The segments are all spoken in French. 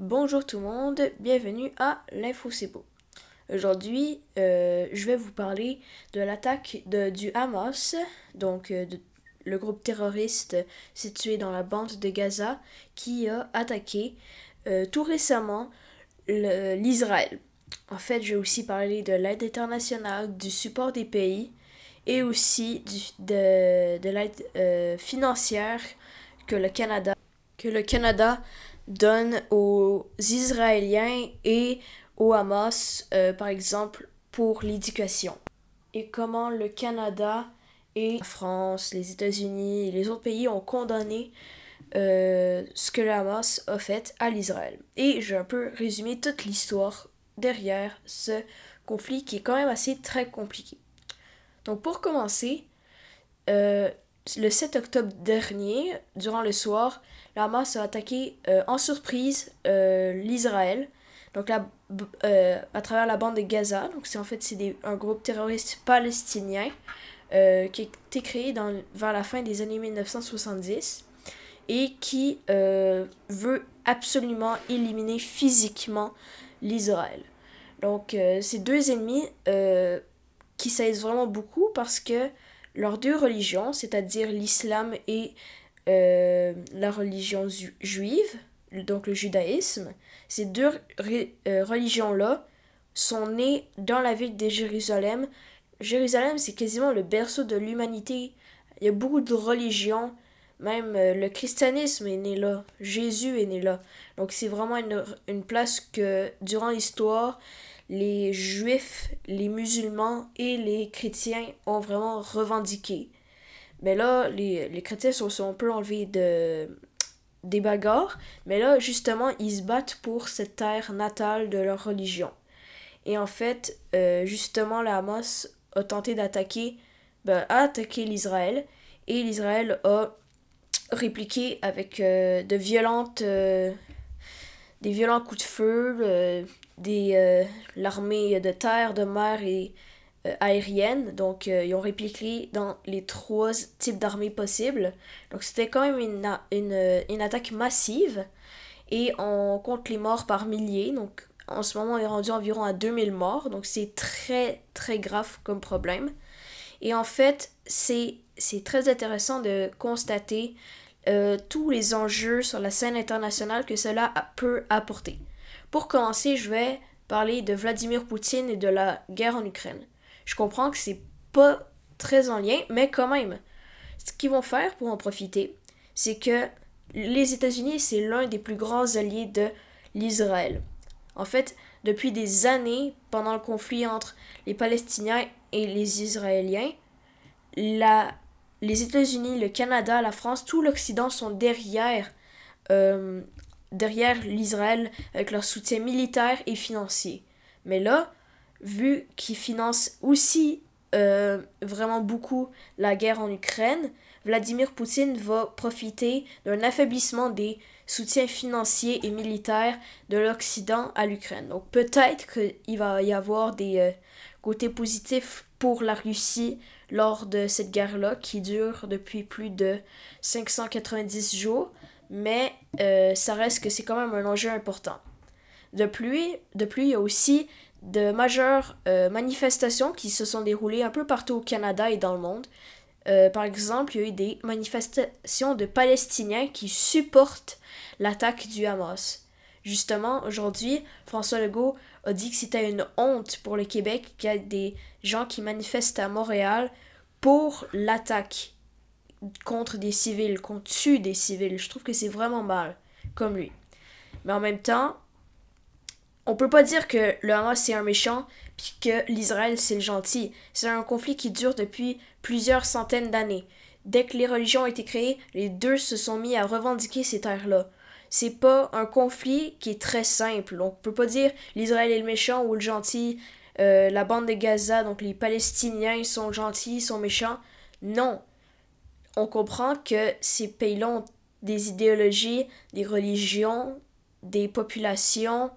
Bonjour tout le monde, bienvenue à l'Info C'est beau. Aujourd'hui, euh, je vais vous parler de l'attaque du Hamas, donc euh, le groupe terroriste situé dans la bande de Gaza, qui a attaqué euh, tout récemment l'Israël. En fait, je vais aussi parler de l'aide internationale, du support des pays et aussi de, de l'aide financière que le Canada que le Canada donne aux Israéliens et au Hamas, euh, par exemple, pour l'éducation. Et comment le Canada et la France, les États-Unis et les autres pays ont condamné euh, ce que le Hamas a fait à l'Israël. Et je vais un peu résumer toute l'histoire derrière ce conflit qui est quand même assez très compliqué. Donc pour commencer, euh, le 7 octobre dernier, durant le soir, la a attaqué euh, en surprise euh, l'Israël, donc euh, à travers la bande de Gaza. Donc c'est en fait c'est un groupe terroriste palestinien qui a été créé vers la fin des années 1970 et qui veut absolument éliminer physiquement l'Israël. Donc ces deux ennemis qui s'aident vraiment beaucoup parce que leurs deux religions, c'est-à-dire l'islam et euh, la religion juive, donc le judaïsme, ces deux euh, religions-là sont nées dans la ville de Jérusalem. Jérusalem, c'est quasiment le berceau de l'humanité. Il y a beaucoup de religions, même euh, le christianisme est né là, Jésus est né là. Donc c'est vraiment une, une place que durant l'histoire, les juifs, les musulmans et les chrétiens ont vraiment revendiqué. Mais là, les, les chrétiens sont, sont un peu enlevés de, des bagarres, mais là, justement, ils se battent pour cette terre natale de leur religion. Et en fait, euh, justement, la Hamas a tenté d'attaquer, ben, a attaqué l'Israël, et l'Israël a répliqué avec euh, de violentes, euh, des violents coups de feu, des l'armée de terre, de mer et euh, aérienne. Donc, euh, ils ont répliqué dans les trois types d'armées possibles. Donc, c'était quand même une, une, une, attaque massive. Et on compte les morts par milliers. Donc, en ce moment, on est rendu environ à 2000 morts. Donc, c'est très, très grave comme problème. Et en fait, c'est très intéressant de constater euh, tous les enjeux sur la scène internationale que cela peut apporter. Pour commencer, je vais parler de Vladimir Poutine et de la guerre en Ukraine. Je comprends que c'est pas très en lien, mais quand même. Ce qu'ils vont faire pour en profiter, c'est que les États-Unis, c'est l'un des plus grands alliés de l'Israël. En fait, depuis des années, pendant le conflit entre les Palestiniens et les Israéliens, la, les États-Unis, le Canada, la France, tout l'Occident sont derrière, euh, derrière l'Israël avec leur soutien militaire et financier. Mais là, vu qu'ils financent aussi euh, vraiment beaucoup la guerre en Ukraine, Vladimir Poutine va profiter d'un affaiblissement des soutiens financiers et militaires de l'Occident à l'Ukraine. Donc peut-être qu'il va y avoir des euh, côtés positifs pour la Russie lors de cette guerre-là qui dure depuis plus de 590 jours, mais euh, ça reste que c'est quand même un enjeu important. De plus, de plus, il y a aussi de majeures euh, manifestations qui se sont déroulées un peu partout au Canada et dans le monde. Euh, par exemple, il y a eu des manifestations de Palestiniens qui supportent l'attaque du Hamas. Justement, aujourd'hui, François Legault a dit que c'était une honte pour le Québec qu'il y a des gens qui manifestent à Montréal pour l'attaque contre des civils, qu'on tue des civils. Je trouve que c'est vraiment mal, comme lui. Mais en même temps, on peut pas dire que le Hamas c'est un méchant puis que l'Israël c'est le gentil. C'est un conflit qui dure depuis plusieurs centaines d'années. Dès que les religions ont été créées, les deux se sont mis à revendiquer ces terres-là. C'est pas un conflit qui est très simple. On peut pas dire l'Israël est le méchant ou le gentil. Euh, la bande de Gaza, donc les Palestiniens sont gentils, sont méchants. Non. On comprend que ces pays-là ont des idéologies, des religions, des populations,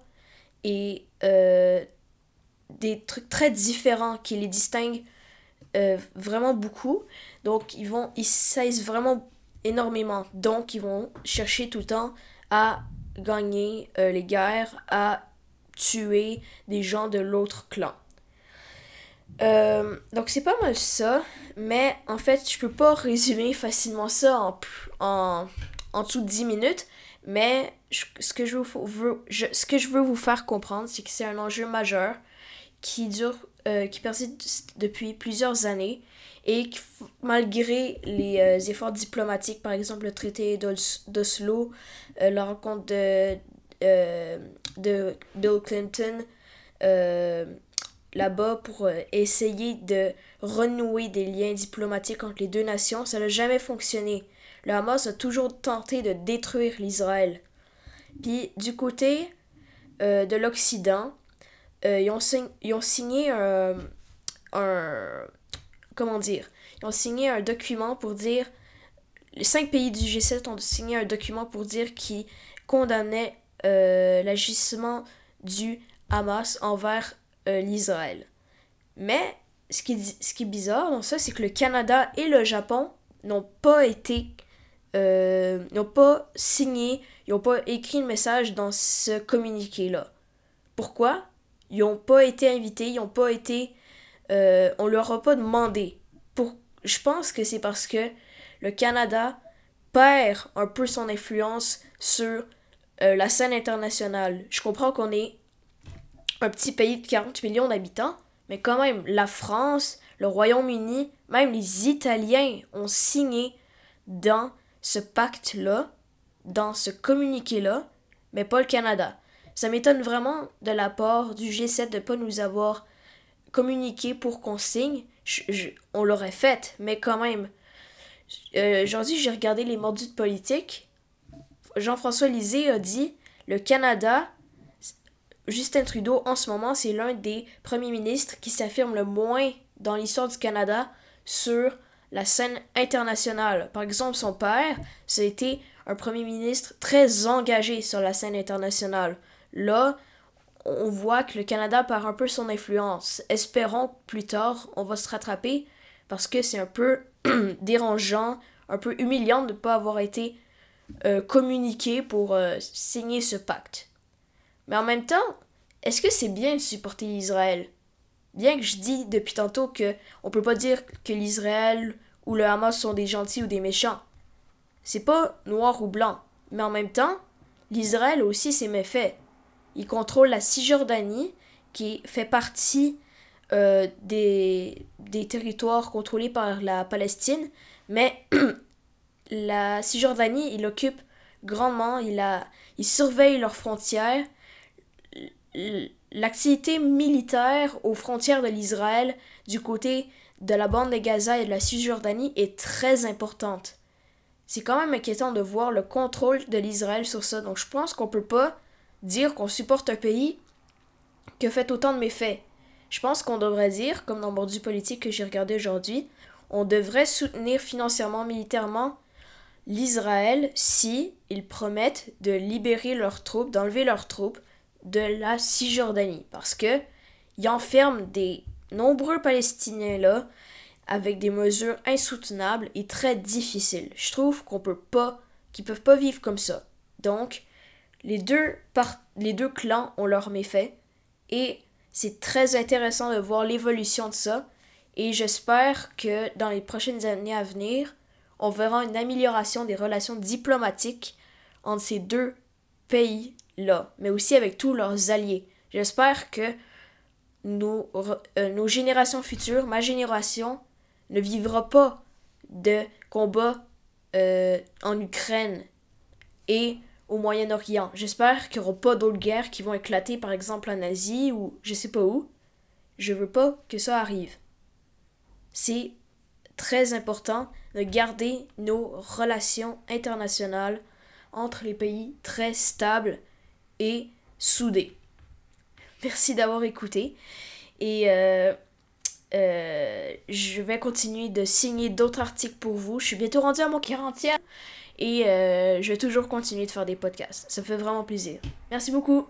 et euh, des trucs très différents qui les distinguent euh, vraiment beaucoup. Donc, ils vont, ils saisissent vraiment énormément. Donc, ils vont chercher tout le temps à gagner les guerres à tuer des gens de l'autre clan. Donc c'est pas mal ça, mais en fait je peux pas résumer facilement ça en, en, en dessous de 10 minutes, mais ce, que je veux, ce que je veux vous faire comprendre, c'est que c'est un enjeu majeur qui dure, euh, qui persiste depuis plusieurs années et qui, malgré les euh, efforts diplomatiques, par exemple le traité d'Oslo, euh, la rencontre de, de Bill Clinton là-bas pour essayer de renouer des liens diplomatiques entre les deux nations, ça n'a jamais fonctionné. Le Hamas a toujours tenté de détruire l'Israël. Puis du côté euh, de l'Occident, euh, ils, ont ils, ont signé un, Comment dire? Ils ont signé un document pour dire. Les cinq pays du G7 ont signé un document pour dire qu'ils condamnaient euh, l'agissement du Hamas envers l'Israël. Mais ce qui, ce qui est bizarre dans ça, c'est que le Canada et le Japon n'ont pas été euh, n'ont pas signé, ils n'ont pas écrit le message dans ce communiqué-là. Pourquoi? Ils n'ont pas été invités, ils n'ont pas été... Euh, on leur a pas demandé. Pour, je pense que c'est parce que le Canada perd un peu son influence sur euh, la scène internationale. Je comprends qu'on est un petit pays de 40 millions d'habitants, mais quand même, la France, le Royaume-Uni, même les Italiens ont signé dans ce pacte-là, dans ce communiqué-là, mais pas le Canada. Ça m'étonne vraiment de la part du G7 de ne pas nous avoir communiqué pour qu'on signe. on l'aurait fait, mais quand même. Euh, j'ai regardé les mordus de politique. Jean-François Lisée a dit le Canada, Justin Trudeau, en ce moment, c'est l'un des premiers ministres qui s'affirme le moins dans l'histoire du Canada sur la scène internationale. Par exemple, son père, été un premier ministre très engagé sur la scène internationale. Là, on voit que le Canada perd un peu son influence. Espérons que plus tard, on va se rattraper parce que c'est un peu dérangeant, un peu humiliant de ne pas avoir été euh, communiqué pour euh, signer ce pacte. Mais en même temps, est-ce que c'est bien de supporter Israël? Bien que je dis depuis tantôt que on peut pas dire que l'Israël ou le Hamas sont des gentils ou des méchants. C'est pas noir ou blanc, mais en même temps, l'Israël aussi ses méfaits. Il contrôle la Cisjordanie, qui fait partie euh, des, des territoires contrôlés par la Palestine, mais la Cisjordanie, il occupe grandement, il, a, il surveille leurs frontières. L'activité militaire aux frontières de l'Israël du côté de la bande de Gaza et de la Cisjordanie est très importante. C'est quand même inquiétant de voir le contrôle de l'Israël sur ça. Donc je pense qu'on peut pas dire qu'on supporte un pays qui fait autant de méfaits. Je pense qu'on devrait dire, comme dans le du politique que j'ai regardé aujourd'hui, on devrait soutenir financièrement, militairement l'Israël si ils promettent de libérer leurs troupes, d'enlever leurs troupes de la Cisjordanie. Parce que ils enferment des nombreux Palestiniens là, avec des mesures insoutenables et très difficiles. Je trouve qu'on peut pas, qu'ils peuvent pas vivre comme ça. Donc, les deux, les deux clans ont leurs méfaits et c'est très intéressant de voir l'évolution de ça. Et j'espère que dans les prochaines années à venir, on verra une amélioration des relations diplomatiques entre ces deux pays-là, mais aussi avec tous leurs alliés. J'espère que nos, euh, nos générations futures, ma génération, ne vivra pas de combats euh, en Ukraine et au Moyen-Orient. J'espère qu'il n'y aura pas d'autres guerres qui vont éclater, par exemple en Asie ou je sais pas où. Je veux pas que ça arrive. C'est très important de garder nos relations internationales entre les pays très stables et soudés. Merci d'avoir écouté. Et euh, euh, je vais continuer de signer d'autres articles pour vous. Je suis bientôt rendue à mon 40e. Et euh, je vais toujours continuer de faire des podcasts. Ça me fait vraiment plaisir. Merci beaucoup.